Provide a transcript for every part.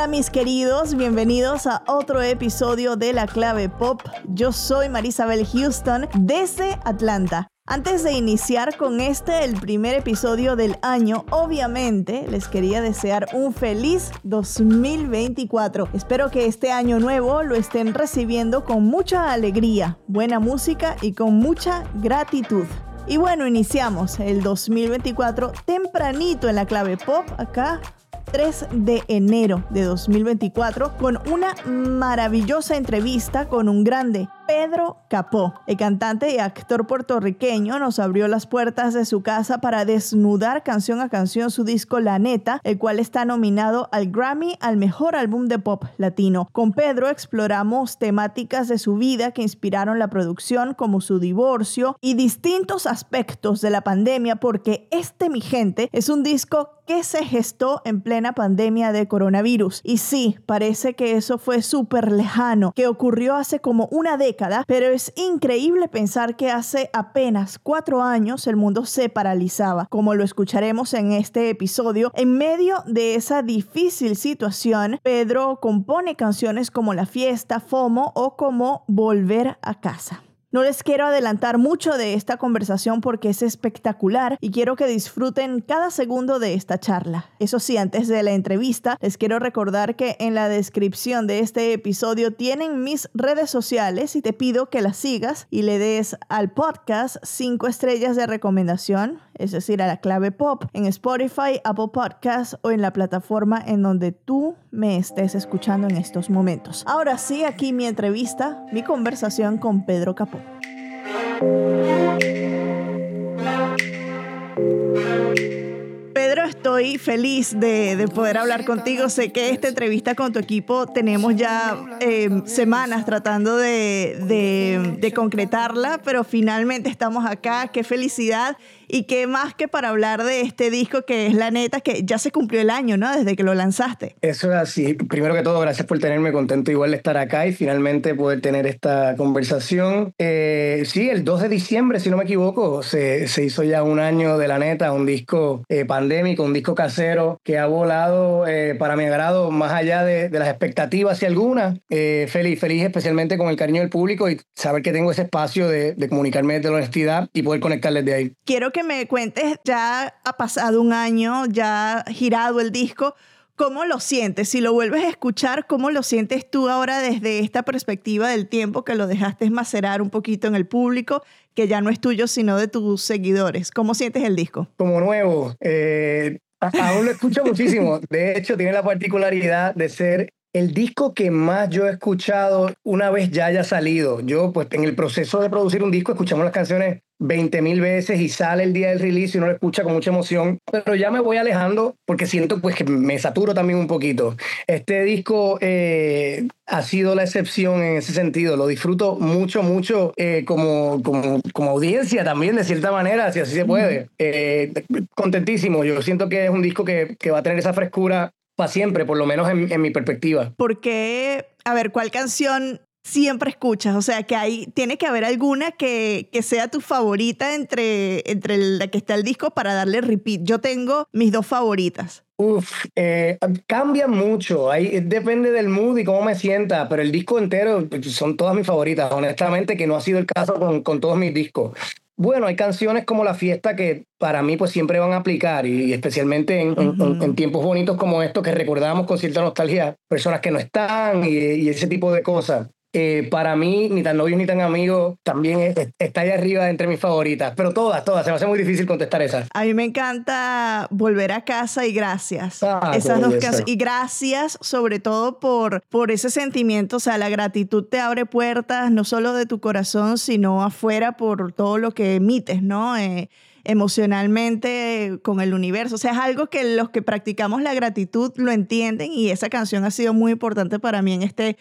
Hola mis queridos, bienvenidos a otro episodio de La Clave Pop. Yo soy Marisabel Houston desde Atlanta. Antes de iniciar con este, el primer episodio del año, obviamente les quería desear un feliz 2024. Espero que este año nuevo lo estén recibiendo con mucha alegría, buena música y con mucha gratitud. Y bueno, iniciamos el 2024 tempranito en la clave pop acá 3 de enero de 2024 con una maravillosa entrevista con un grande Pedro Capó, el cantante y actor puertorriqueño, nos abrió las puertas de su casa para desnudar canción a canción su disco La Neta, el cual está nominado al Grammy al mejor álbum de pop latino. Con Pedro exploramos temáticas de su vida que inspiraron la producción, como su divorcio y distintos aspectos de la pandemia, porque este, mi gente, es un disco que se gestó en plena pandemia de coronavirus. Y sí, parece que eso fue súper lejano, que ocurrió hace como una década pero es increíble pensar que hace apenas cuatro años el mundo se paralizaba, como lo escucharemos en este episodio. En medio de esa difícil situación, Pedro compone canciones como La fiesta, FOMO o como Volver a casa. No les quiero adelantar mucho de esta conversación porque es espectacular y quiero que disfruten cada segundo de esta charla. Eso sí, antes de la entrevista, les quiero recordar que en la descripción de este episodio tienen mis redes sociales y te pido que las sigas y le des al podcast cinco estrellas de recomendación es decir, a la clave pop, en Spotify, Apple Podcasts o en la plataforma en donde tú me estés escuchando en estos momentos. Ahora sí, aquí mi entrevista, mi conversación con Pedro Capó. Pedro, estoy feliz de, poder hablar contigo. Sé que esta entrevista con tu equipo tenemos ya eh, semanas tratando de, de concretarla, pero finalmente estamos acá. Qué felicidad y qué más que para hablar de este disco que es La Neta, que ya se cumplió el año, ¿no? Desde que lo lanzaste. Eso es así. Primero que todo, gracias por tenerme contento igual de estar acá y finalmente poder tener esta conversación. Eh, sí, el 2 de diciembre, si no me equivoco, se, se hizo ya un año de La Neta, un disco eh, pandémico, un disco casero que ha volado eh, para mi agrado más allá de, de las expectativas y algunas. feliz, feliz especialmente con el cariño del público y saber que tengo ese espacio de, de comunicarme desde la honestidad y poder conectar desde ahí. Quiero que me cuentes, ya ha pasado un año, ya ha girado el disco. ¿Cómo lo sientes? Si lo vuelves a escuchar, ¿cómo lo sientes tú ahora desde esta perspectiva del tiempo que lo dejaste macerar un poquito en el público, que ya no es tuyo, sino de tus seguidores? ¿Cómo sientes el disco? Como nuevo. Eh, aún lo escucho muchísimo. De hecho, tiene la particularidad de ser el disco que más yo he escuchado una vez ya haya salido. Yo, pues, en el proceso de producir un disco, escuchamos las canciones 20 mil veces y sale el día del release y uno lo escucha con mucha emoción, pero ya me voy alejando porque siento pues que me saturo también un poquito. Este disco eh, ha sido la excepción en ese sentido, lo disfruto mucho, mucho eh, como, como, como, audiencia también de cierta manera, si así se puede. Eh, contentísimo, yo siento que es un disco que, que va a tener esa frescura para siempre, por lo menos en, en mi perspectiva. Porque, a ver, ¿cuál canción siempre escuchas? O sea, que hay, tiene que haber alguna que, que sea tu favorita entre, entre la que está el disco para darle repeat. Yo tengo mis dos favoritas. Uf, eh, cambia mucho, ahí depende del mood y cómo me sienta, pero el disco entero pues, son todas mis favoritas, honestamente, que no ha sido el caso con, con todos mis discos. Bueno, hay canciones como La Fiesta que para mí pues siempre van a aplicar y especialmente en, en, tiempos bonitos como estos que recordamos con cierta nostalgia, personas que no están y, y ese tipo de cosas. Eh, para mí, ni tan novio ni tan amigo, también está ahí arriba entre mis favoritas. Pero todas, todas. Se me hace muy difícil contestar esas. A mí me encanta volver a casa y gracias. Ah, Esas dos canciones. Y gracias sobre todo por, por ese sentimiento. O sea, la gratitud te abre puertas, no solo de tu corazón, sino afuera por todo lo que emites, ¿no? Eh, emocionalmente con el universo. O sea, es algo que los que practicamos la gratitud lo entienden y esa canción ha sido muy importante para mí en este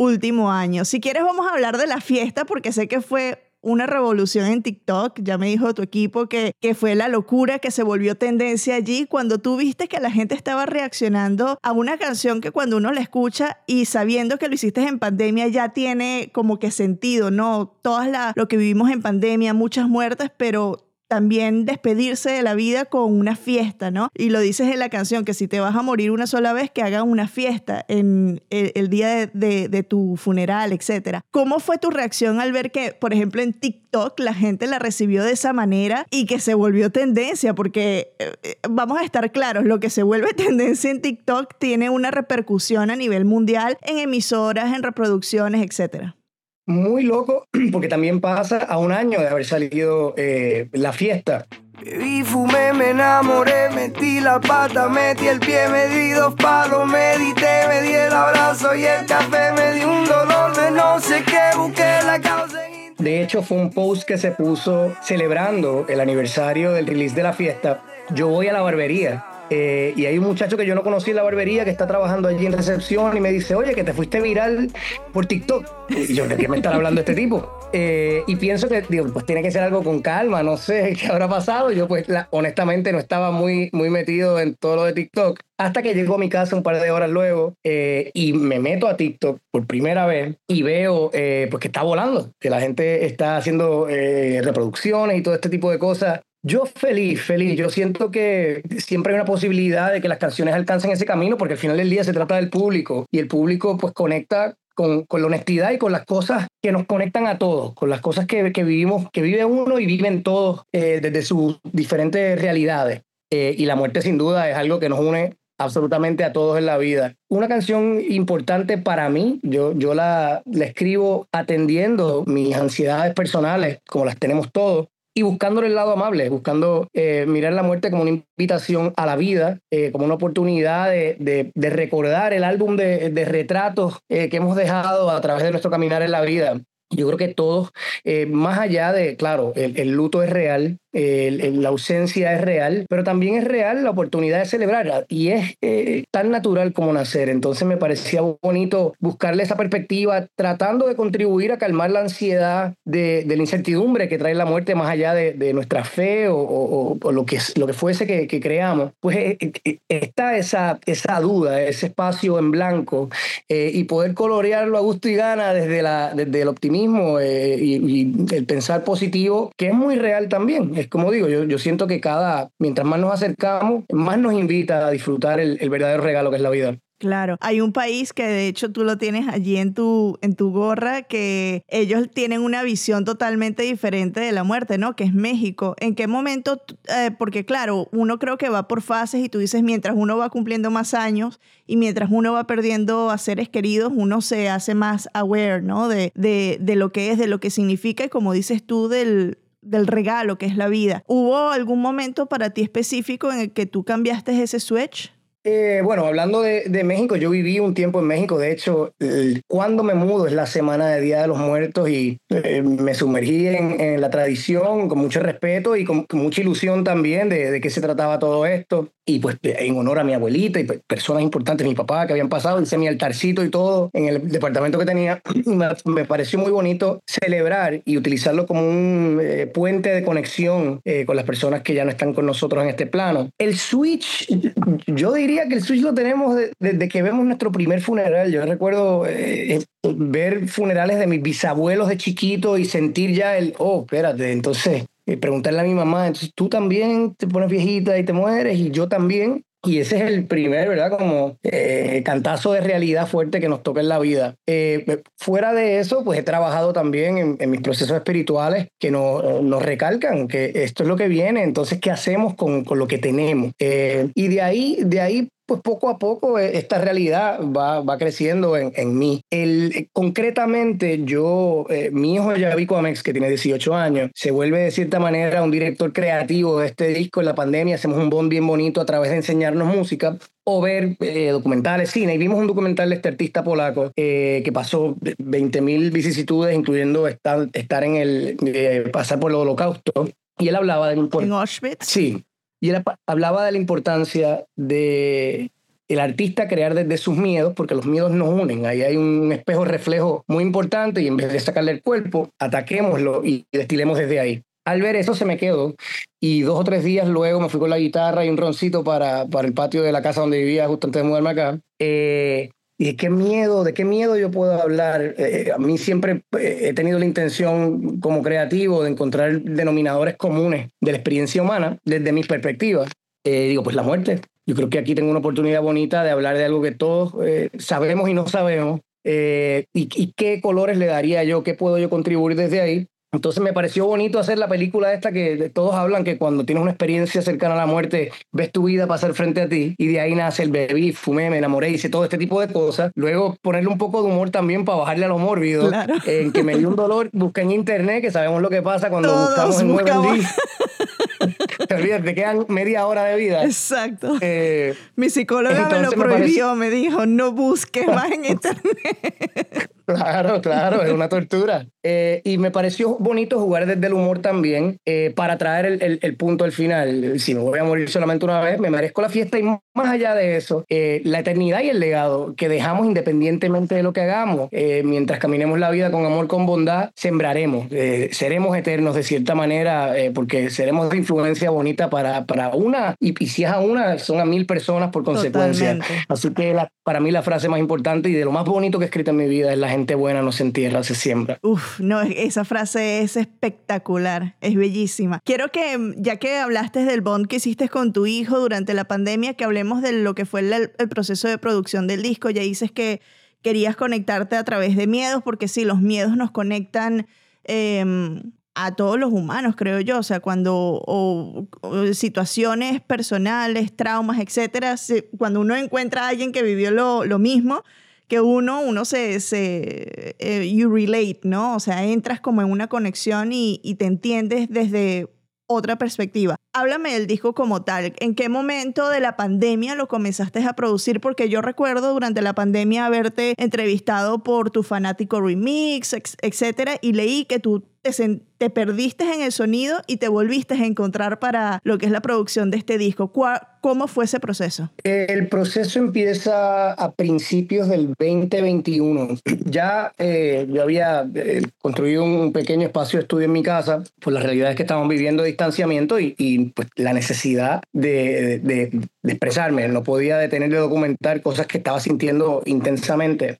último año. Si quieres vamos a hablar de la fiesta porque sé que fue una revolución en TikTok, ya me dijo tu equipo que, que fue la locura que se volvió tendencia allí cuando tú viste que la gente estaba reaccionando a una canción que cuando uno la escucha y sabiendo que lo hiciste en pandemia ya tiene como que sentido, ¿no? Todas la, lo que vivimos en pandemia, muchas muertes, pero también despedirse de la vida con una fiesta, ¿no? Y lo dices en la canción, que si te vas a morir una sola vez, que hagan una fiesta en el, día de, tu funeral, etc. ¿Cómo fue tu reacción al ver que, por ejemplo, en TikTok la gente la recibió de esa manera y que se volvió tendencia? Porque eh, eh, vamos a estar claros, lo que se vuelve tendencia en TikTok tiene una repercusión a nivel mundial en emisoras, en reproducciones, etc muy loco porque también pasa a un año de haber salido eh, la fiesta. Bebí, fumé, me enamoré, metí la pata, metí el pie, me di dos palos, medité, me di el abrazo y el café, me di un dolor de no sé qué, busqué la causa. De hecho, fue un post que se puso celebrando el aniversario del release de la fiesta. Yo voy a la barbería eh, y hay un muchacho que yo no conocí en la barbería que está trabajando allí en recepción y me dice, oye, que te fuiste viral por TikTok. Y yo, ¿de qué me está hablando este tipo? Eh, y pienso que, digo, pues tiene que ser algo con calma, no sé qué habrá pasado. Yo, pues, honestamente, no estaba muy, muy metido en todo lo de TikTok. Hasta que llego a mi casa un par de horas luego eh, y me meto a TikTok por primera vez y veo pues que está volando, que la gente está haciendo reproducciones y todo este tipo de cosas. Yo feliz, feliz. Yo siento que siempre hay una posibilidad de que las canciones alcancen ese camino porque al final del día se trata del público y el público pues conecta con, con la honestidad y con las cosas que nos conectan a todos, con las cosas que, que vivimos, que vive uno y viven todos eh, desde sus diferentes realidades. Eh, y la muerte sin duda es algo que nos une absolutamente a todos en la vida. Una canción importante para mí, yo, yo la, la escribo atendiendo mis ansiedades personales, como las tenemos todos, y buscando el lado amable, buscando eh, mirar la muerte como una invitación a la vida, eh, como una oportunidad de, de, recordar el álbum de, de retratos eh, que hemos dejado a través de nuestro caminar en la vida. Yo creo que todos, más allá de, claro, el, el luto es real, la ausencia es real, pero también es real la oportunidad de celebrarla y es eh, tan natural como nacer. Entonces me parecía bonito buscarle esa perspectiva, tratando de contribuir a calmar la ansiedad de, la incertidumbre que trae la muerte más allá de, nuestra fe o, lo, que, lo que fuese que, creamos. Pues eh, eh, está esa, esa duda, ese espacio en blanco y poder colorearlo a gusto y gana desde, la, desde el optimismo y el pensar positivo, que es muy real también es como digo, yo, siento que cada, mientras más nos acercamos, más nos invita a disfrutar el, el verdadero regalo que es la vida. Claro, hay un país que de hecho tú lo tienes allí en tu, en tu gorra, que ellos tienen una visión totalmente diferente de la muerte, ¿no? Que es México. ¿En qué momento? Eh, porque claro, uno creo que va por fases y tú dices, mientras uno va cumpliendo más años y mientras uno va perdiendo a seres queridos, uno se hace más aware, ¿no? De, de, de lo que es, de lo que significa y como dices tú, del, del regalo que es la vida. ¿Hubo algún momento para ti específico en el que tú cambiaste ese switch? Eh, bueno, hablando de, México, yo viví un tiempo en México. De hecho, cuando me mudo es la semana de Día de los Muertos y eh, me sumergí en, la tradición con mucho respeto y con, mucha ilusión también de, de, qué se trataba todo esto y pues en honor a mi abuelita y pues, personas importantes, mi papá que habían pasado, hice mi altarcito y todo en el departamento que tenía. Me, pareció muy bonito celebrar y utilizarlo como un eh, puente de conexión eh, con las personas que ya no están con nosotros en este plano. El switch, yo diría que el switch lo tenemos desde que vemos nuestro primer funeral. Yo recuerdo eh, ver funerales de mis bisabuelos de chiquito y sentir ya el, oh, espérate, entonces y preguntarle a mi mamá, entonces tú también te pones viejita y te mueres y yo también. Y ese es el primer, ¿verdad? Como eh, cantazo de realidad fuerte que nos toca en la vida. Eh, fuera de eso, pues he trabajado también en, mis procesos espirituales que nos, nos, recalcan que esto es lo que viene, entonces, ¿qué hacemos con, con lo que tenemos? Eh, y de ahí, de ahí pues poco a poco eh, esta realidad va, va creciendo en, en mí. El, eh, concretamente, yo, eh, mi hijo Yavico Amex, que tiene 18 años, se vuelve de cierta manera un director creativo de este disco en la pandemia. Hacemos un bond bien bonito a través de enseñarnos música o ver documentales, cine. Y vimos un documental de este artista polaco que pasó 20.000 vicisitudes, incluyendo estar, estar en el, pasar por el holocausto. Y él hablaba de... ¿En Auschwitz? Sí, y él hablaba de la importancia de el artista crear desde sus miedos, porque los miedos nos unen. Ahí hay un espejo reflejo muy importante y en vez de sacarle el cuerpo, ataquémoslo y destilemos desde ahí. Al ver eso se me quedó y dos o tres días luego me fui con la guitarra y un roncito para, para el patio de la casa donde vivía justo antes de mudarme acá. Eh, ¿Y de qué miedo, de qué miedo yo puedo hablar? Eh, a mí siempre eh, he tenido la intención como creativo de encontrar denominadores comunes de la experiencia humana desde mis perspectivas. Eh, digo, pues la muerte. Yo creo que aquí tengo una oportunidad bonita de hablar de algo que todos sabemos y no sabemos. Y, y, qué colores le daría yo? ¿Qué puedo yo contribuir desde ahí? Entonces me pareció bonito hacer la película esta que todos hablan que cuando tienes una experiencia cercana a la muerte, ves tu vida pasar frente a ti y de ahí nace el bebé, fumé, me enamoré, hice todo este tipo de cosas. Luego ponerle un poco de humor también para bajarle a lo mórbido, en que me dio un dolor, busqué en internet, que sabemos lo que pasa cuando buscamos en buscamos. te olvidas, te quedan media hora de vida. Exacto. Eh, Mi psicóloga me lo prohibió, me, me dijo, no busques más en internet. Claro, claro, es una tortura. Eh, y me pareció bonito jugar desde el humor también eh, para traer el, el, punto al final. Si me voy a morir solamente una vez, me merezco la fiesta y más allá de eso, eh, la eternidad y el legado que dejamos independientemente de lo que hagamos. mientras caminemos la vida con amor, con bondad, sembraremos, seremos eternos de cierta manera porque seremos de influencia bonita para, para una y, si es a una, son a mil personas por consecuencia. Así que para mí la frase más importante y de lo más bonito que he escrito en mi vida es la gente buena no se entierra, se siembra. Uf, no, esa frase es espectacular, es bellísima. Quiero que, ya que hablaste del bond que hiciste con tu hijo durante la pandemia, que hablemos de lo que fue el, proceso de producción del disco. Ya dices que querías conectarte a través de miedos, porque sí, los miedos nos conectan. Em, a todos los humanos, creo yo, o sea, cuando situaciones personales, traumas, etcétera, cuando uno encuentra a alguien que vivió lo, lo mismo, que uno, uno se, se eh, you relate, ¿no? O sea, entras como en una conexión y, y te entiendes desde otra perspectiva. Háblame del disco como tal. ¿En qué momento de la pandemia lo comenzaste a producir? Porque yo recuerdo durante la pandemia haberte entrevistado por tu fanático remix, etcétera, y leí que tú te, perdiste en el sonido y te volviste a encontrar para lo que es la producción de este disco. ¿Cómo fue ese proceso? El proceso empieza a principios del 2021. Ya eh, yo había eh, construido un pequeño espacio de estudio en mi casa, por la realidad es que estábamos viviendo distanciamiento y, pues, la necesidad de, expresarme. No podía detener de documentar cosas que estaba sintiendo intensamente.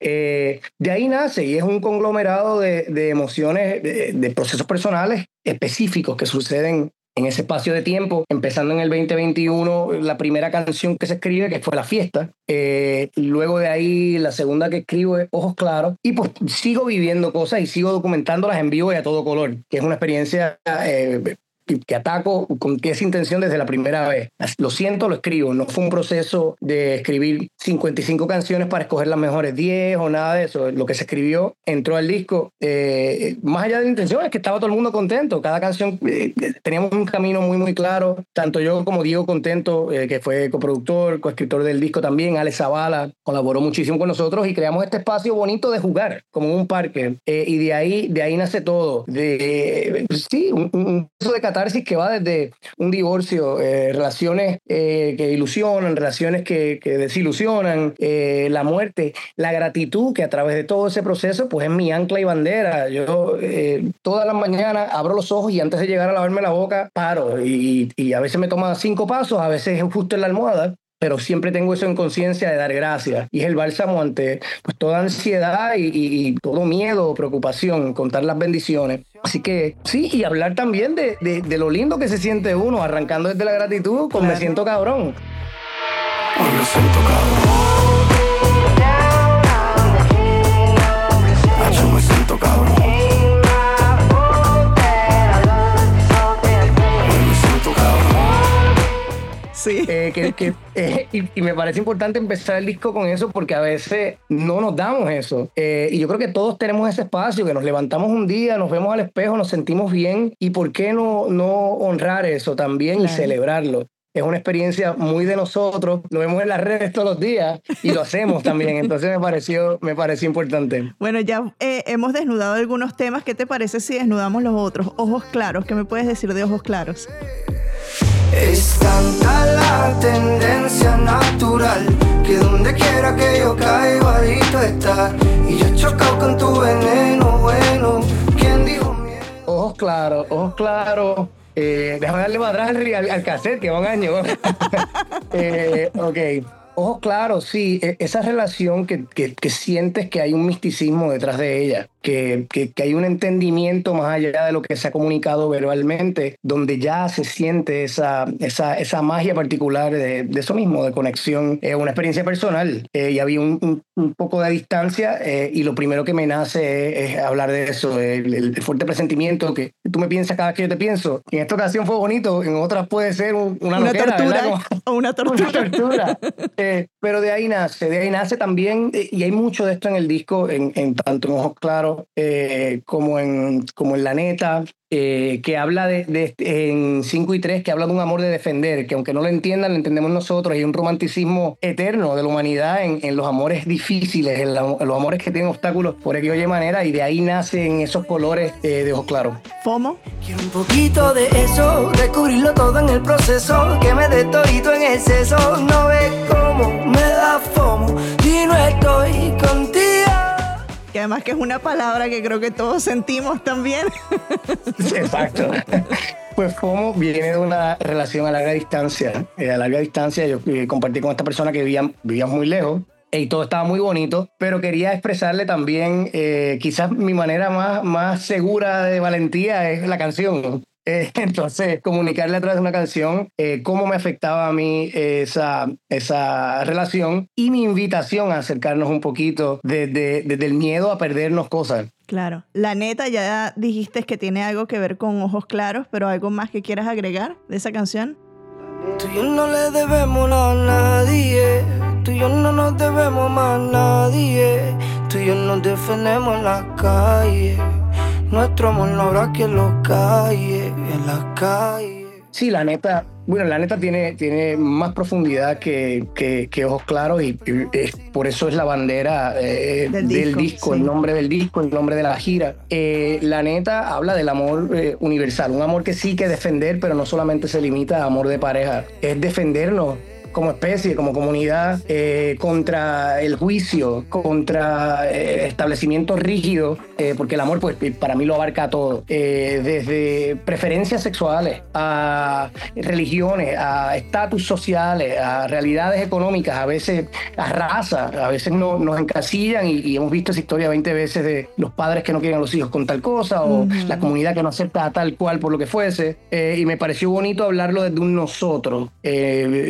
Eh, de ahí nace y es un conglomerado de, emociones de, procesos personales específicos que suceden en ese espacio de tiempo, empezando en el 2021, la primera canción que se escribe, que fue La Fiesta, eh, luego de ahí la segunda que escribo es Ojos Claros, y pues sigo viviendo cosas y sigo documentándolas en vivo y a todo color, que es una experiencia eh, que ataco con esa intención desde la primera vez. Lo siento, lo escribo. No fue un proceso de escribir 55 canciones para escoger las mejores 10 o nada de eso. Lo que se escribió entró al disco. Eh, más allá de la intención, es que estaba todo el mundo contento. Cada canción eh, teníamos un camino muy, muy claro. Tanto yo como Diego Contento, eh, que fue coproductor, coescritor del disco también, Alex Zavala, colaboró muchísimo con nosotros y creamos este espacio bonito de jugar, como un parque. y de ahí, de ahí nace todo. De, sí, un, un de catarsis que va desde un divorcio, eh, relaciones eh, que ilusionan, relaciones que, desilusionan, eh, la muerte, la gratitud que a través de todo ese proceso pues es mi ancla y bandera. Yo todas las mañanas abro los ojos y antes de llegar a lavarme la boca paro y, y a veces me toma cinco pasos, a veces es justo en la almohada pero siempre tengo eso en conciencia de dar gracias. Y es el bálsamo ante pues, toda ansiedad y, todo miedo o preocupación, contar las bendiciones. Así que sí, y hablar también de, de, lo lindo que se siente uno, arrancando desde la gratitud con Me siento cabrón. me siento cabrón. Sí. Eh, que, eh, y, me parece importante empezar el disco con eso porque a veces no nos damos eso. Eh, y yo creo que todos tenemos ese espacio, que nos levantamos un día, nos vemos al espejo, nos sentimos bien y por qué no, no honrar eso también y celebrarlo. Es una experiencia muy de nosotros, lo vemos en las redes todos los días y lo hacemos también. Entonces me pareció, me pareció importante. Bueno, ya hemos desnudado algunos temas. ¿Qué te parece si desnudamos los otros? Ojos claros, ¿qué me puedes decir de ojos claros? Es tanta la tendencia natural que donde quiera que yo caiga igualito está. Y yo he chocado con tu veneno, bueno. ¿Quién dijo miedo? Ojos claros, ojos claros. Eh, déjame darle más atrás al, al, cassette, que va un año. eh, ok. Ojos claros, sí, e, esa relación que, que, sientes que hay un misticismo detrás de ella, que, que, hay un entendimiento más allá de lo que se ha comunicado verbalmente, donde ya se siente esa, esa, esa magia particular de, de, eso mismo, de conexión, es una experiencia personal eh, y había un, un, poco de distancia eh, y lo primero que me nace es, hablar de eso, el, fuerte presentimiento que tú me piensas cada vez que yo te pienso. En esta ocasión fue bonito, en otras puede ser una, una tortura o una tortura. Una tortura. Eh, pero de ahí nace, de ahí nace también, eh, y hay mucho de esto en el disco, en, en tanto en Ojos Claros eh, como, en, como en La Neta, eh, que habla de, de, en 5 y 3, que habla de un amor de defender, que aunque no lo entiendan, lo entendemos nosotros, hay un romanticismo eterno de la humanidad en, en los amores difíciles, en, la, en, los amores que tienen obstáculos por aquella oye manera, y de ahí nacen esos colores eh, de ojos claros. ¿FOMO? Quiero un poquito de eso, descubrirlo todo en el proceso, que me dé todito en exceso, no ves cómo me da FOMO, y no estoy contigo que además que es una palabra que creo que todos sentimos también. Exacto. Pues FOMO viene de una relación a larga distancia. Eh, a larga distancia yo eh, compartí con esta persona que vivía, vivíamos muy lejos y todo estaba muy bonito, pero quería expresarle también, eh, quizás mi manera más, más segura de valentía es la canción. Eh, entonces, comunicarle a través de una canción eh, cómo me afectaba a mí esa, esa relación y mi invitación a acercarnos un poquito desde, desde el miedo a perdernos cosas. Claro. La neta, ya dijiste que tiene algo que ver con ojos claros, pero algo más que quieras agregar de esa canción. Tú y yo no le debemos a nadie, tú y yo no nos debemos más a nadie, tú y yo nos defendemos en la calle. Nuestro amor no habrá que lo calle en la calle. Sí, la neta, bueno, la neta tiene, tiene más profundidad que, que, que Ojos Claros y, y, por eso es la bandera eh, del, del, disco, disco sí. el nombre del disco, el nombre de la gira. Eh, la neta habla del amor eh, universal, un amor que sí que defender, pero no solamente se limita a amor de pareja, es defendernos como especie, como comunidad, eh, contra el juicio, contra eh, establecimientos rígidos, eh, porque el amor, pues, para mí lo abarca todo, desde preferencias sexuales a religiones, a estatus sociales, a realidades económicas, a veces a raza, a veces no, nos encasillan y, y, hemos visto esa historia 20 veces de los padres que no quieren a los hijos con tal cosa o uh -huh. la comunidad que no acepta a tal cual por lo que fuese. y me pareció bonito hablarlo desde un nosotros.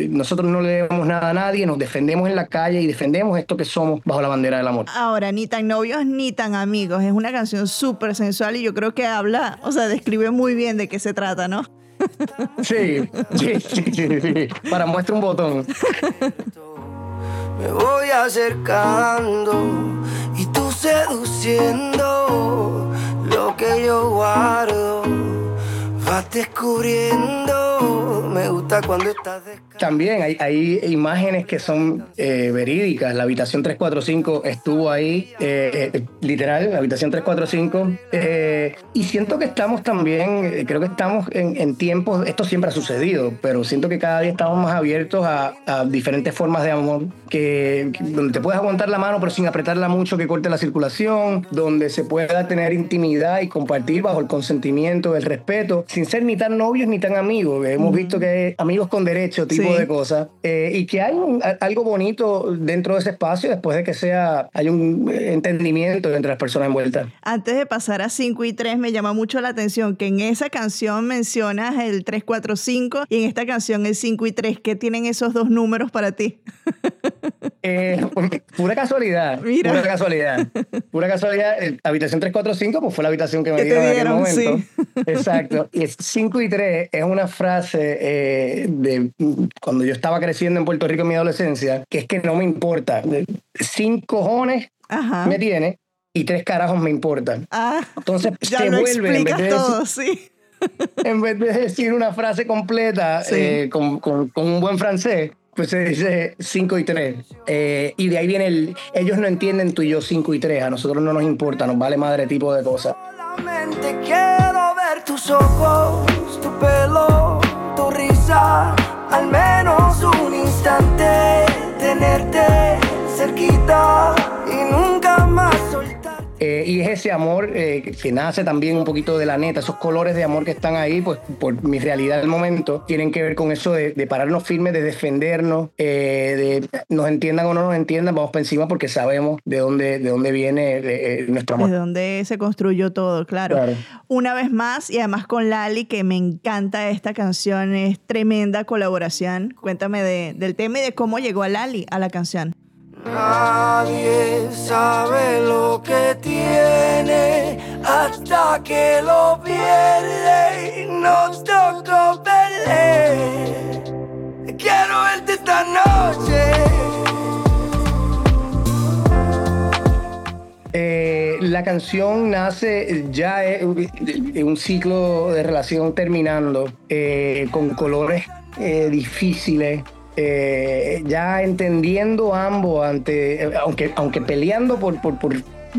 nosotros no le debemos nada a nadie, nos defendemos en la calle y defendemos esto que somos bajo la bandera del amor. Ahora, ni tan novios ni tan amigos, es una canción súper sensual y yo creo que habla, o sea, describe muy bien de qué se trata, ¿no? Sí, sí, sí, sí, sí. para muestra un botón. Me voy acercando y tú seduciendo lo que yo guardo. Vas descubriendo, me gusta cuando estás También hay, hay, imágenes que son eh, verídicas. La habitación 345 estuvo ahí, eh, eh, literal, la habitación 345. Eh, y siento que estamos también, creo que estamos en, en, tiempos, esto siempre ha sucedido, pero siento que cada día estamos más abiertos a, a diferentes formas de amor, que, que, donde te puedes aguantar la mano pero sin apretarla mucho, que corte la circulación, donde se pueda tener intimidad y compartir bajo el consentimiento, el respeto, sin ser ni tan novios ni tan amigos. Hemos visto que hay amigos con derecho, tipo sí. de cosas, eh, y que hay un, algo bonito dentro de ese espacio después de que sea, hay un entendimiento entre las personas envueltas. Antes de pasar a 5 y 3, me llama mucho la atención que en esa canción mencionas el 345 y en esta canción el 5 y 3. ¿Qué tienen esos dos números para ti? Eh, pura casualidad. Mira. Pura casualidad. Pura casualidad. Habitación 345 pues fue la habitación que me dieron, dieron, en aquel momento. Sí. Exacto. Y 5 y 3 es una frase eh, de cuando yo estaba creciendo en Puerto Rico en mi adolescencia, que es que no me importa. Cinco cojones Ajá. me tiene y tres carajos me importan. Ah, Entonces ya se lo vuelve en vez de todo, decir, sí. en vez de decir una frase completa sí. eh, con, con, con un buen francés, pues se dice 5 y 3. Eh, y de ahí viene el. Ellos no entienden tú y yo 5 y 3. A nosotros no nos importa, nos vale madre tipo de cosas. Solamente quiero ver tus ojos, tu pelo, tu risa. Al menos un instante, tenerte cerquita y nunca más soltarte. Eh, y es ese amor eh, que nace también un poquito de la neta, esos colores de amor que están ahí, pues por mi realidad del momento, tienen que ver con eso de, pararnos firmes, de defendernos, eh, de nos entiendan o no nos entiendan, vamos para encima porque sabemos de dónde, de dónde viene nuestro amor. De dónde se construyó todo, claro. Una vez más, y además con Lali, que me encanta esta canción, es tremenda colaboración. Cuéntame del tema y de cómo llegó a Lali a la canción. Nadie sabe lo que tiene hasta que lo pierde y nos tocó. Quiero verte esta noche. Eh, la canción nace ya en un ciclo de relación terminando, eh, con colores eh, difíciles, eh, ya entendiendo ambos, ante, aunque, aunque peleando por, por, por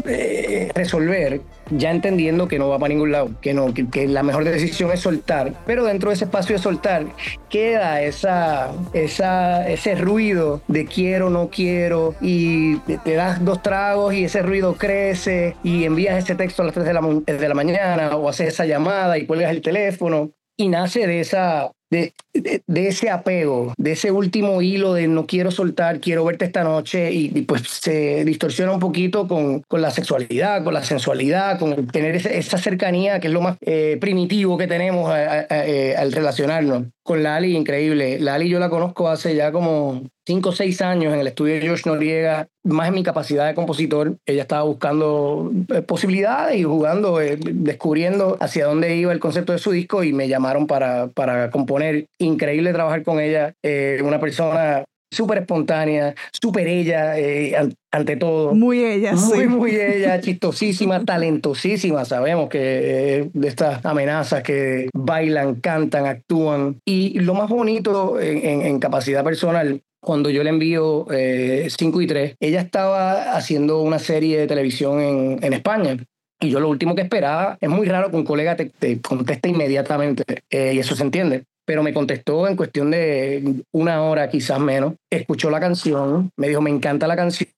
eh, resolver, ya entendiendo que no va para ningún lado, que, no, que, la mejor decisión es soltar, pero dentro de ese espacio de soltar queda esa, esa, ese ruido de quiero, no quiero, y te das dos tragos y ese ruido crece y envías ese texto a las 3 de la, de la mañana o haces esa llamada y cuelgas el teléfono y nace de esa de, ese apego, de ese último hilo de no quiero soltar, quiero verte esta noche y, pues se distorsiona un poquito con, con, la sexualidad, con la sensualidad, con tener esa, cercanía que es lo más eh, primitivo que tenemos eh, al relacionarnos. Con Lali, increíble. Lali yo la conozco hace ya como 5 o 6 años en el estudio de George Noriega, más en mi capacidad de compositor. Ella estaba buscando eh, posibilidades y jugando, descubriendo hacia dónde iba el concepto de su disco y me llamaron para, para componer increíble trabajar con ella, eh, una persona súper espontánea, súper ella, eh, ante todo. Muy ella, Muy, muy ella, chistosísima, talentosísima. Sabemos que eh, de estas amenazas que bailan, cantan, actúan. Y lo más bonito en, capacidad personal, cuando yo le envío 5 y 3, ella estaba haciendo una serie de televisión en, en España. Y yo lo último que esperaba, es muy raro que un colega te, conteste inmediatamente, y eso se entiende pero me contestó en cuestión de una hora, quizás menos. Escuchó la canción, me dijo, me encanta la canción,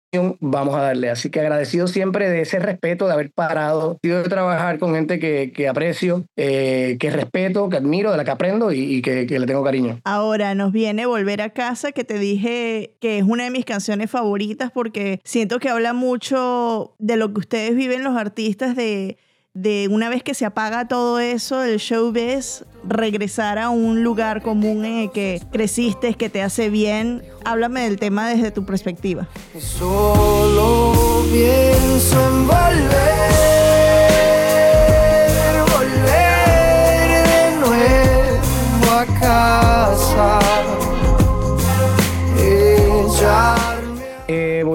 vamos a darle. Así que agradecido siempre de ese respeto, de haber parado, de trabajar con gente que, que aprecio, eh, que respeto, que admiro, de la que aprendo y, que, que, le tengo cariño. Ahora nos viene Volver a casa, que te dije que es una de mis canciones favoritas porque siento que habla mucho de lo que ustedes viven los artistas de de una vez que se apaga todo eso, el showbiz, regresar a un lugar común en el que creciste, que te hace bien. Háblame del tema desde tu perspectiva. Solo pienso en volver, volver de nuevo a casa. Eh,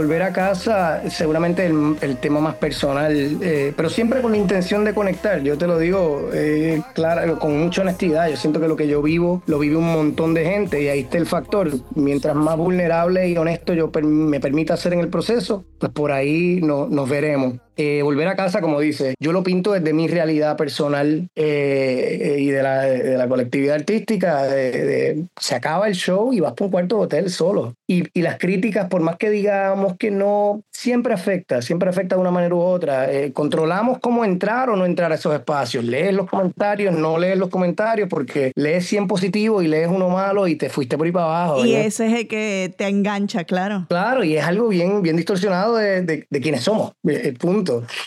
volver a casa, seguramente el, tema más personal, eh, pero siempre con la intención de conectar. Yo te lo digo eh, claro, con mucha honestidad. Yo siento que lo que yo vivo, lo vive un montón de gente y ahí está el factor. Mientras más vulnerable y honesto yo me permita hacer en el proceso, pues por ahí no, nos veremos. Eh, volver a casa, como dice, yo lo pinto desde mi realidad personal eh, y de la, de la, colectividad artística. De, se acaba el show y vas por un cuarto de hotel solo. Y, y, las críticas, por más que digamos que no, siempre afecta, siempre afecta de una manera u otra. Eh, controlamos cómo entrar o no entrar a esos espacios. Lees los comentarios, no lees los comentarios porque lees 100 positivos y lees uno malo y te fuiste por ahí para abajo. Y ese es el que te engancha, claro. Claro, y es algo bien, bien distorsionado de, de, de quienes somos. El punto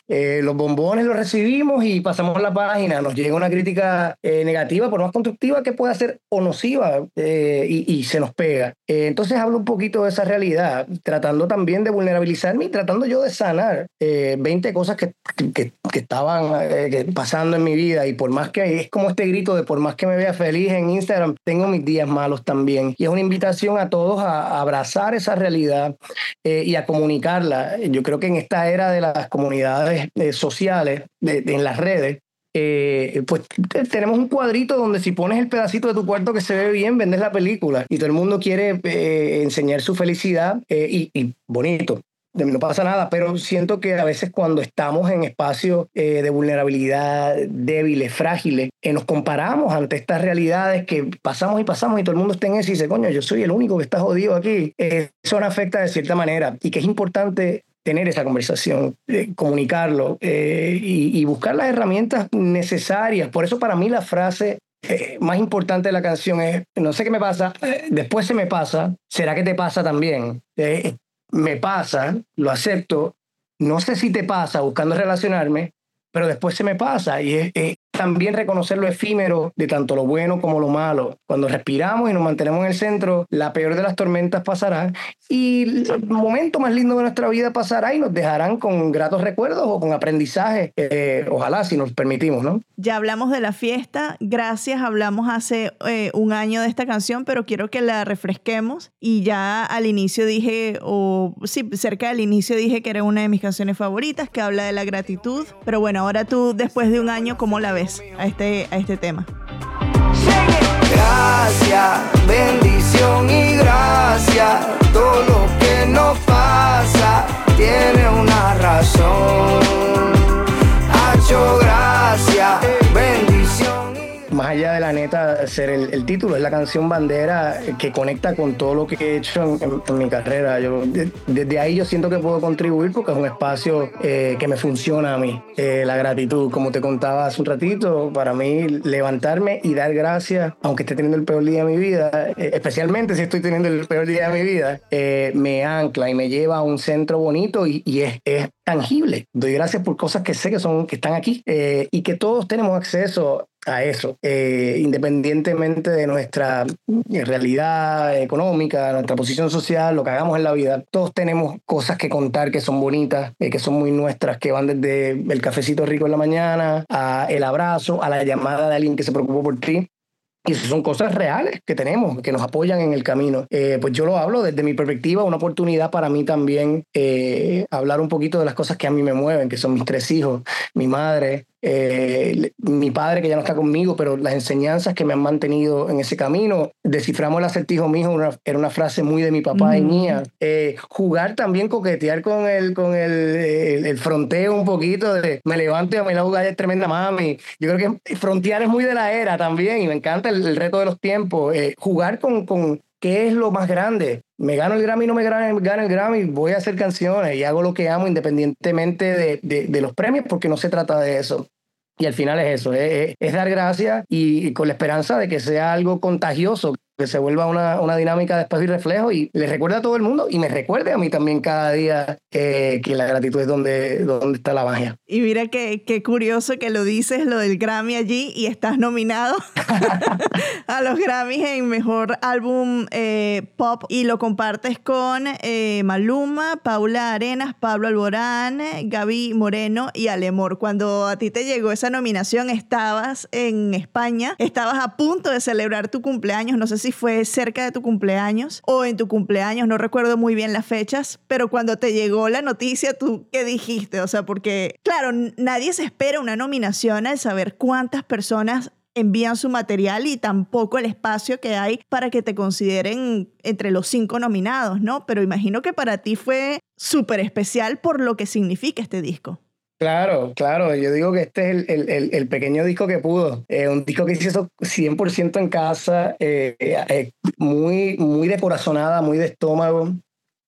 eh, los bombones los recibimos y pasamos la página, nos llega una crítica eh, negativa, por más constructiva que pueda ser o nociva, eh, y, se nos pega. entonces hablo un poquito de esa realidad, tratando también de vulnerabilizarme y tratando yo de sanar 20 cosas que, que, estaban pasando en mi vida. Y por más que es como este grito de por más que me vea feliz en Instagram, tengo mis días malos también. Y es una invitación a todos a, abrazar esa realidad y a comunicarla. Yo creo que en esta era de las comunidades, comunidades eh, sociales, en las redes, eh, pues tenemos un cuadrito donde si pones el pedacito de tu cuarto que se ve bien, vendes la película y todo el mundo quiere eh, enseñar su felicidad y, y, bonito. No pasa nada, pero siento que a veces cuando estamos en espacios de vulnerabilidad débiles, frágiles, nos comparamos ante estas realidades que pasamos y pasamos y todo el mundo está en eso y dice, coño, yo soy el único que está jodido aquí. eso nos afecta de cierta manera y que es importante tener esa conversación, comunicarlo y, y, buscar las herramientas necesarias. Por eso para mí la frase más importante de la canción es, no sé qué me pasa, después se me pasa, ¿será que te pasa también? me pasa, lo acepto, no sé si te pasa buscando relacionarme, pero después se me pasa y también reconocer lo efímero de tanto lo bueno como lo malo. Cuando respiramos y nos mantenemos en el centro, la peor de las tormentas pasará y el momento más lindo de nuestra vida pasará y nos dejarán con gratos recuerdos o con aprendizaje, eh, ojalá si nos permitimos, ¿no? Ya hablamos de la fiesta, gracias, hablamos hace eh, un año de esta canción, pero quiero que la refresquemos y ya al inicio dije, o sí, cerca del inicio dije que era una de mis canciones favoritas, que habla de la gratitud, pero bueno, ahora tú después de un año, ¿cómo la ves? A este, a este tema. Gracias, bendición y gracias. Todo lo que nos pasa tiene una razón. Hacho gracias, más allá de la neta ser el, título, es la canción bandera que conecta con todo lo que he hecho en, mi carrera. Yo, desde ahí yo siento que puedo contribuir porque es un espacio eh, que me funciona a mí. Eh, la gratitud, como te contaba hace un ratito, para mí levantarme y dar gracias, aunque esté teniendo el peor día de mi vida, eh, especialmente si estoy teniendo el peor día de mi vida, me ancla y me lleva a un centro bonito y, es, es tangible. Doy gracias por cosas que sé que son que están aquí y que todos tenemos acceso a eso, eh, independientemente de nuestra realidad económica, nuestra posición social, lo que hagamos en la vida, todos tenemos cosas que contar que son bonitas, eh, que son muy nuestras, que van desde el cafecito rico en la mañana, a el abrazo, a la llamada de alguien que se preocupó por ti. Y son cosas reales que tenemos, que nos apoyan en el camino. Eh, pues yo lo hablo desde mi perspectiva, una oportunidad para mí también hablar un poquito de las cosas que a mí me mueven, que son mis tres hijos, mi madre, eh, mi padre que ya no está conmigo, pero las enseñanzas que me han mantenido en ese camino. Desciframos el acertijo mío, era una frase muy de mi papá y mía. Eh, jugar también, coquetear con el, con el, el, fronteo un poquito de me levanto y a mi lado es tremenda mami. Yo creo que frontear es muy de la era también y me encanta el, reto de los tiempos. Eh, jugar con, con qué es lo más grande me gano el Grammy, no me gano, el Grammy, voy a hacer canciones y hago lo que amo independientemente de, de, de, los premios porque no se trata de eso. Y al final es eso, es, dar gracias y, con la esperanza de que sea algo contagioso, que se vuelva una, una dinámica de espacio y reflejo y le recuerde a todo el mundo y me recuerde a mí también cada día que, que la gratitud es donde, donde está la magia. Y mira qué, qué curioso que lo dices, lo del Grammy allí y estás nominado a los Grammys en Mejor Álbum eh, Pop y lo compartes con eh, Maluma, Paula Arenas, Pablo Alborán, Gaby Moreno y Alemor. Cuando a ti te llegó esa nominación estabas en España, estabas a punto de celebrar tu cumpleaños, no sé si fue cerca de tu cumpleaños o en tu cumpleaños, no recuerdo muy bien las fechas, pero cuando te llegó la noticia, ¿tú qué dijiste? O sea, porque, claro, nadie se espera una nominación al saber cuántas personas envían su material y tampoco el espacio que hay para que te consideren entre los cinco nominados, ¿no? Pero imagino que para ti fue súper especial por lo que significa este disco. Claro, claro. Yo digo que este es el, el, el pequeño disco que pudo. Eh, un disco que hice 100% en casa, eh, eh, muy, muy de corazonada, muy de estómago.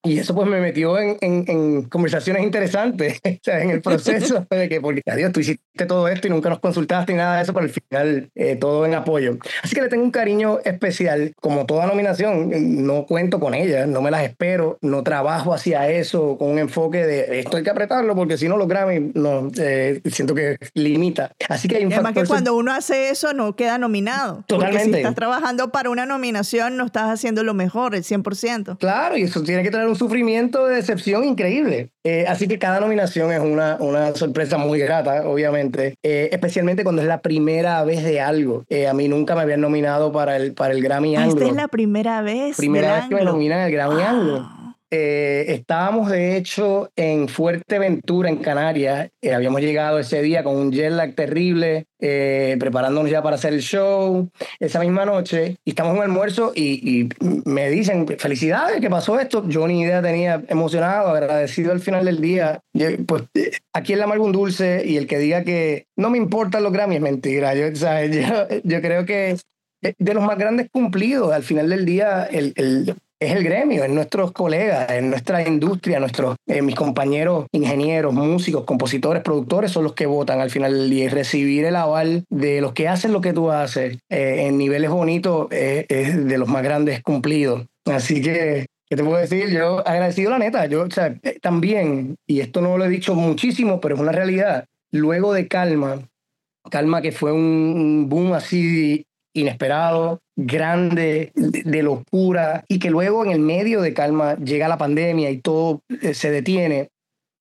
Y eso pues me metió en, en, conversaciones interesantes, o sea, en el proceso de que, porque adiós, tú hiciste todo esto y nunca nos consultaste ni nada de eso, pero al final eh, todo en apoyo. Así que le tengo un cariño especial, como toda nominación, no cuento con ella, no me las espero, no trabajo hacia eso con un enfoque de esto hay que apretarlo porque si no los Grammy, no, eh, siento que limita. Así que hay un Además que cuando uno hace eso no queda nominado. Totalmente. Porque si estás trabajando para una nominación no estás haciendo lo mejor, el 100%. Claro, y eso tiene que tener un sufrimiento de decepción increíble. Eh, así que cada nominación es una, una sorpresa muy grata, obviamente, eh, especialmente cuando es la primera vez de algo. Eh, a mí nunca me habían nominado para el, para el Grammy ah, Esta es la primera vez. Primera vez que me nominan el Grammy Anglo. Eh, estábamos de hecho en Fuerteventura, en Canarias. Eh, habíamos llegado ese día con un jet lag terrible, eh, preparándonos ya para hacer el show esa misma noche. Y estamos en un almuerzo y, me dicen, felicidades, ¿qué pasó esto? Yo ni idea tenía, emocionado, agradecido al final del día. pues aquí en la Amargo un Dulce y el que diga que no me importan los Grammy es mentira. Yo, yo, yo creo que de los más grandes cumplidos. Al final del día, el, el, es el gremio, es nuestros colegas, es nuestra industria, nuestros, eh, mis compañeros ingenieros, músicos, compositores, productores son los que votan al final del día y recibir el aval de los que hacen lo que tú haces eh, en niveles bonitos es de los más grandes cumplidos. Así que ¿Qué te puedo decir? Yo agradecido la neta. Yo, sea, también, y esto no lo he dicho muchísimo, pero es una realidad. Luego de Calma, Calma que fue un boom así inesperado, grande, de, locura, y que luego en el medio de calma llega la pandemia y todo eh, se detiene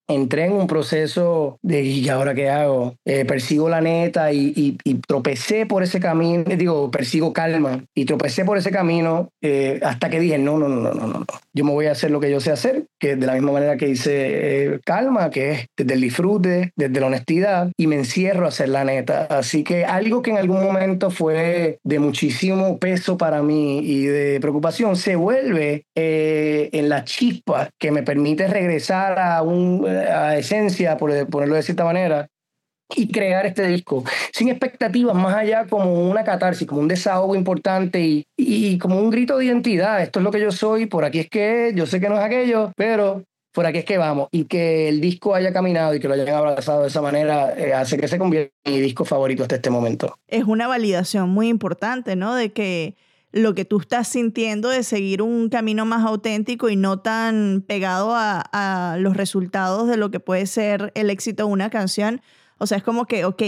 entré en un proceso de ¿y ahora qué hago? Eh, persigo la neta y, tropecé por ese camino, digo, persigo calma y tropecé por ese camino eh, hasta que dije, no, no, no, no, no, no, yo me voy a hacer lo que yo sé hacer, que de la misma manera que hice eh, calma, que es desde el disfrute, desde la honestidad y me encierro a hacer la neta. Así que algo que en algún momento fue de muchísimo peso para mí y de preocupación se vuelve en la chispa que me permite regresar a un a esencia, por ponerlo de cierta manera, y crear este disco sin expectativas, más allá como una catarsis, como un desahogo importante y, y, como un grito de identidad. Esto es lo que yo soy, por aquí es que yo sé que no es aquello, pero por aquí es que vamos. Y que el disco haya caminado y que lo hayan abrazado de esa manera eh, hace que se convierta en mi disco favorito hasta este momento. Es una validación muy importante, ¿no? De que lo que tú estás sintiendo de seguir un camino más auténtico y no tan pegado a, los resultados de lo que puede ser el éxito de una canción. O sea, es como que, ok,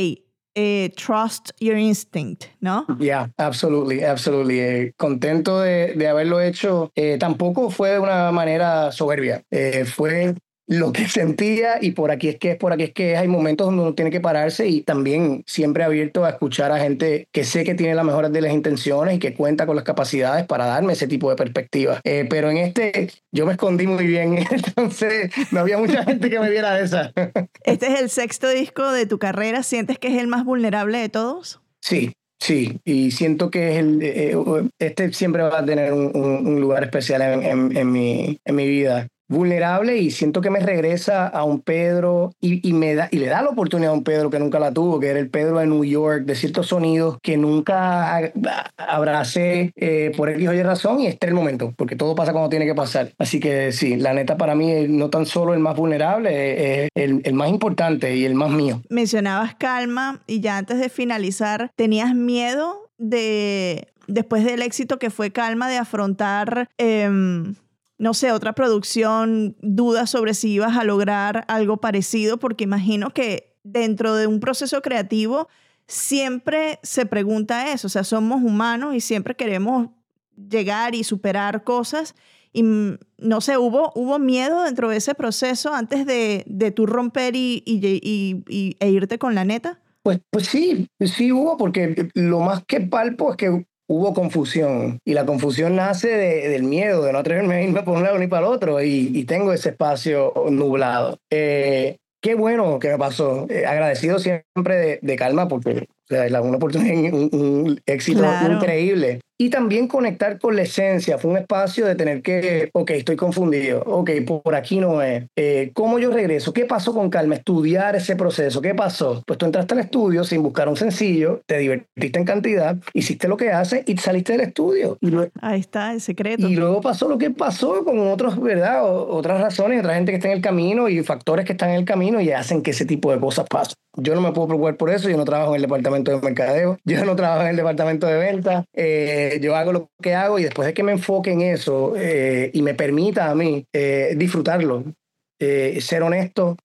eh, trust your instinct, ¿no? Yeah, absolutely, absolutely. Eh, contento de, de, haberlo hecho. Eh, tampoco fue de una manera soberbia. fue lo que sentía y por aquí es que es, por aquí es que es. Hay momentos donde uno tiene que pararse y también siempre abierto a escuchar a gente que sé que tiene las mejores de las intenciones y que cuenta con las capacidades para darme ese tipo de perspectiva. Eh, pero en este yo me escondí muy bien, entonces no había mucha gente que me viera esa. ¿Este es el sexto disco de tu carrera? ¿Sientes que es el más vulnerable de todos? Sí, Sí, y siento que es el, eh, este siempre va a tener un, lugar especial en, en, mi, en mi vida vulnerable y siento que me regresa a un Pedro y, me da, y le da la oportunidad a un Pedro que nunca la tuvo, que era el Pedro de New York, de ciertos sonidos que nunca abracé eh, por el hijo y razón y este es el momento, porque todo pasa cuando tiene que pasar. Así que sí, la neta para mí es no tan solo el más vulnerable, es el, el más importante y el más mío. Mencionabas calma y ya antes de finalizar, ¿tenías miedo de, después del éxito que fue calma, de afrontar... Eh, no sé, otra producción, dudas sobre si ibas a lograr algo parecido, porque imagino que dentro de un proceso creativo siempre se pregunta eso, o sea, somos humanos y siempre queremos llegar y superar cosas. Y mm, no sé, ¿hubo, hubo miedo dentro de ese proceso antes de, de tú romper y, y, e irte con la neta? Pues, pues sí, sí hubo, porque lo más que palpo es que hubo confusión y la confusión nace del miedo, de no atreverme a irme por un lado ni para el otro y, tengo ese espacio nublado. Eh, qué bueno que me pasó. Eh, agradecido siempre de, calma porque o sea, una oportunidad, un, éxito increíble. Y también conectar con la esencia. Fue un espacio de tener que, ok, estoy confundido, ok, por aquí no es. Eh, ¿Cómo yo regreso? ¿Qué pasó con calma? Estudiar ese proceso. ¿Qué pasó? Pues tú entraste al estudio sin buscar un sencillo, te divertiste en cantidad, hiciste lo que haces y saliste del estudio. Ahí está el secreto. Y luego pasó lo que pasó con otros, ¿verdad? otras razones, otra gente que está en el camino y factores que están en el camino y hacen que ese tipo de cosas pasen. Yo no me puedo preocupar por eso, yo no trabajo en el departamento de mercadeo, yo no trabajo en el departamento de venta, eh, yo hago lo que hago y después de que me enfoque en eso eh, y me permita a mí eh, disfrutarlo, ser honesto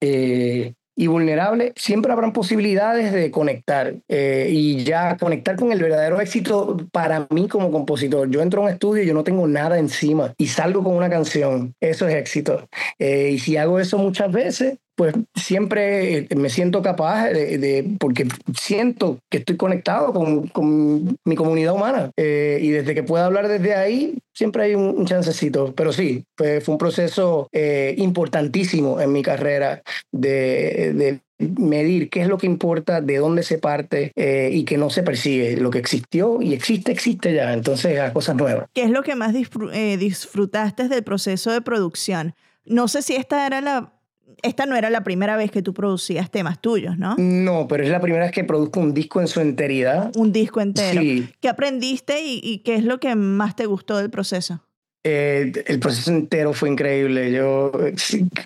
y vulnerable, siempre habrán posibilidades de conectar y ya conectar con el verdadero éxito para mí como compositor. Yo entro a un estudio y yo no tengo nada encima y salgo con una canción, eso es éxito. y si hago eso muchas veces, pues siempre eh, me siento capaz de, porque siento que estoy conectado con, con mi comunidad humana eh, y desde que pueda hablar desde ahí siempre hay un, chancecito, pero sí, fue, fue un proceso eh, importantísimo en mi carrera de, de, medir qué es lo que importa, de dónde se parte y que no se persigue. Lo que existió y existe, existe ya. Entonces, a cosas nuevas. ¿Qué es lo que más disfrutaste del proceso de producción? No sé si esta era la esta no era la primera vez que tú producías temas tuyos, ¿no? No, pero es la primera vez que produzco un disco en su enteridad. Un disco entero. Sí. ¿Qué aprendiste y, qué es lo que más te gustó del proceso? Eh, el proceso entero fue increíble. Yo,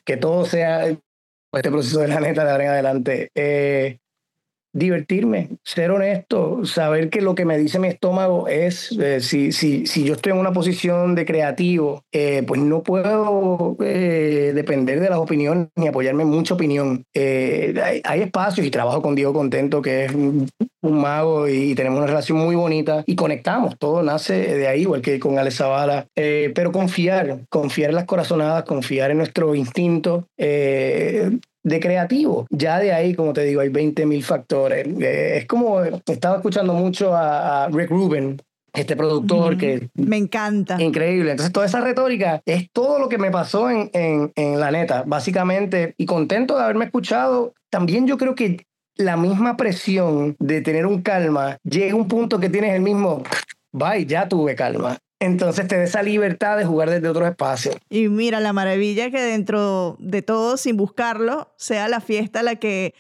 que todo sea este proceso de la neta de ahora en adelante. Eh, divertirme, ser honesto, saber que lo que me dice mi estómago es, eh, si, si, si, yo estoy en una posición de creativo, eh, pues no puedo eh, depender de las opiniones ni apoyarme en mucha opinión. Hay, hay, espacios y trabajo con Diego Contento, que es un, mago y, tenemos una relación muy bonita y conectamos, todo nace de ahí, igual que con Alex Zavala, pero confiar, confiar en las corazonadas, confiar en nuestro instinto de creativo. Ya de ahí, como te digo, hay 20 mil factores. Eh, es como, estaba escuchando mucho a, Rick Rubin, este productor que... Me encanta. Increíble. Entonces, toda esa retórica es todo lo que me pasó en, en, en la neta, básicamente. Y contento de haberme escuchado. También yo creo que la misma presión de tener un calma llega a un punto que tienes el mismo... Bye, ya tuve calma entonces te da esa libertad de jugar desde otros espacios. Y mira, la maravilla que dentro de todo, sin buscarlo, sea la fiesta la que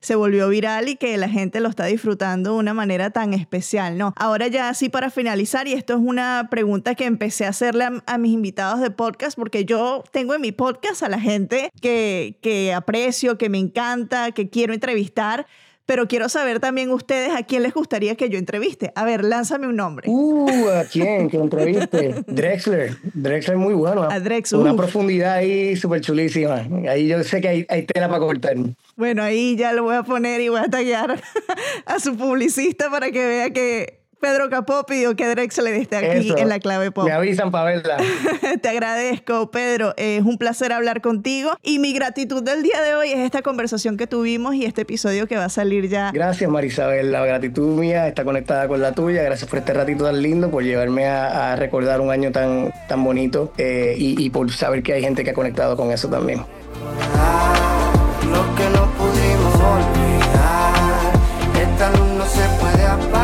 se volvió viral y que la gente lo está disfrutando de una manera tan especial, ¿no? Ahora ya así para finalizar, y esto es una pregunta que empecé a hacerle a, mis invitados de podcast, porque yo tengo en mi podcast a la gente que, que aprecio, que me encanta, que quiero entrevistar, pero quiero saber también ustedes a quién les gustaría que yo entreviste. A ver, lánzame un nombre. Uh, ¿a quién que entreviste? Drexler. Drexler muy bueno. A Drexler. Una profundidad ahí súper chulísima. Ahí yo sé que hay, hay tela para cortar. Bueno, ahí ya lo voy a poner y voy a taggear a su publicista para que vea que Pedro Capó pidió que Drexler esté aquí en la clave pop. Me avisan para verla. Te agradezco, Pedro. Es un placer hablar contigo. Y mi gratitud del día de hoy es esta conversación que tuvimos y este episodio que va a salir ya. Gracias, Marisabel. La gratitud mía está conectada con la tuya. Gracias por este ratito tan lindo, por llevarme a, recordar un año tan, tan bonito eh, y, y por saber que hay gente que ha conectado con eso también. Lo que no pudimos olvidar, esta luz no se puede apagar.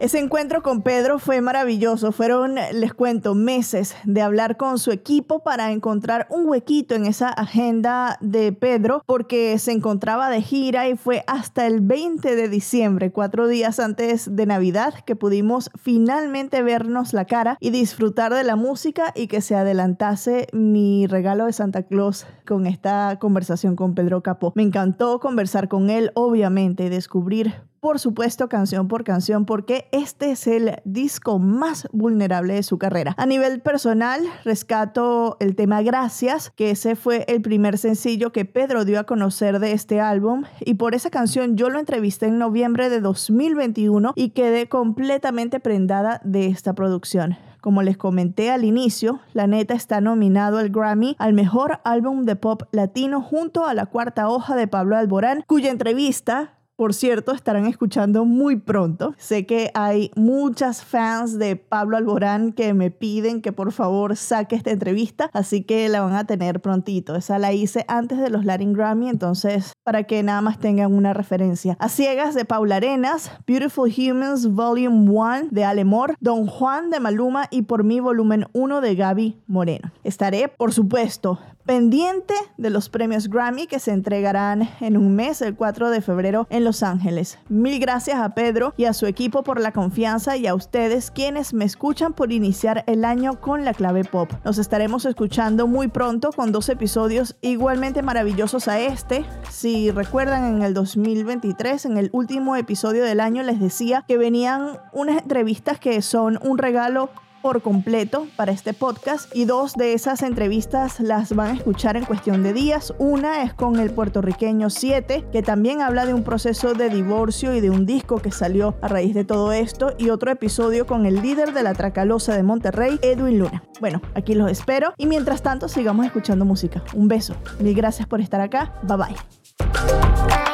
Ese encuentro con Pedro fue maravilloso. Fueron, les cuento, meses de hablar con su equipo para encontrar un huequito en esa agenda de Pedro porque se encontraba de gira y fue hasta el 20 de diciembre, cuatro días antes de Navidad, que pudimos finalmente vernos la cara y disfrutar de la música y que se adelantase mi regalo de Santa Claus con esta conversación con Pedro Capó. Me encantó conversar con él, obviamente, y descubrir por supuesto, canción por canción, porque este es el disco más vulnerable de su carrera. A nivel personal, rescato el tema Gracias, que ese fue el primer sencillo que Pedro dio a conocer de este álbum, y por esa canción yo lo entrevisté en noviembre de 2021 y quedé completamente prendada de esta producción. Como les comenté al inicio, La Neta está nominado al Grammy al mejor álbum de pop latino junto a La Cuarta Hoja de Pablo Alborán, cuya entrevista por cierto, estarán escuchando muy pronto. Sé que hay muchas fans de Pablo Alborán que me piden que por favor saque esta entrevista, así que la van a tener prontito. Esa la hice antes de los Latin Grammy, entonces para que nada más tengan una referencia. A ciegas de Paula Arenas, Beautiful Humans Volume 1 de Alemor, Don Juan de Maluma y Por mí Volumen 1 de Gaby Moreno. Estaré, por supuesto, pendiente de los premios Grammy que se entregarán en un mes, el 4 de febrero, en Los Ángeles. Mil gracias a Pedro y a su equipo por la confianza y a ustedes quienes me escuchan por iniciar el año con la clave pop. Nos estaremos escuchando muy pronto con dos episodios igualmente maravillosos a este. Si recuerdan, en el 2023, en el último episodio del año, les decía que venían unas entrevistas que son un regalo por completo para este podcast y dos de esas entrevistas las van a escuchar en cuestión de días. Una es con el puertorriqueño 7, que también habla de un proceso de divorcio y de un disco que salió a raíz de todo esto, y otro episodio con el líder de la Tracalosa de Monterrey, Edwin Luna. Bueno, aquí los espero y mientras tanto sigamos escuchando música. Un beso. Mil gracias por estar acá. Bye bye.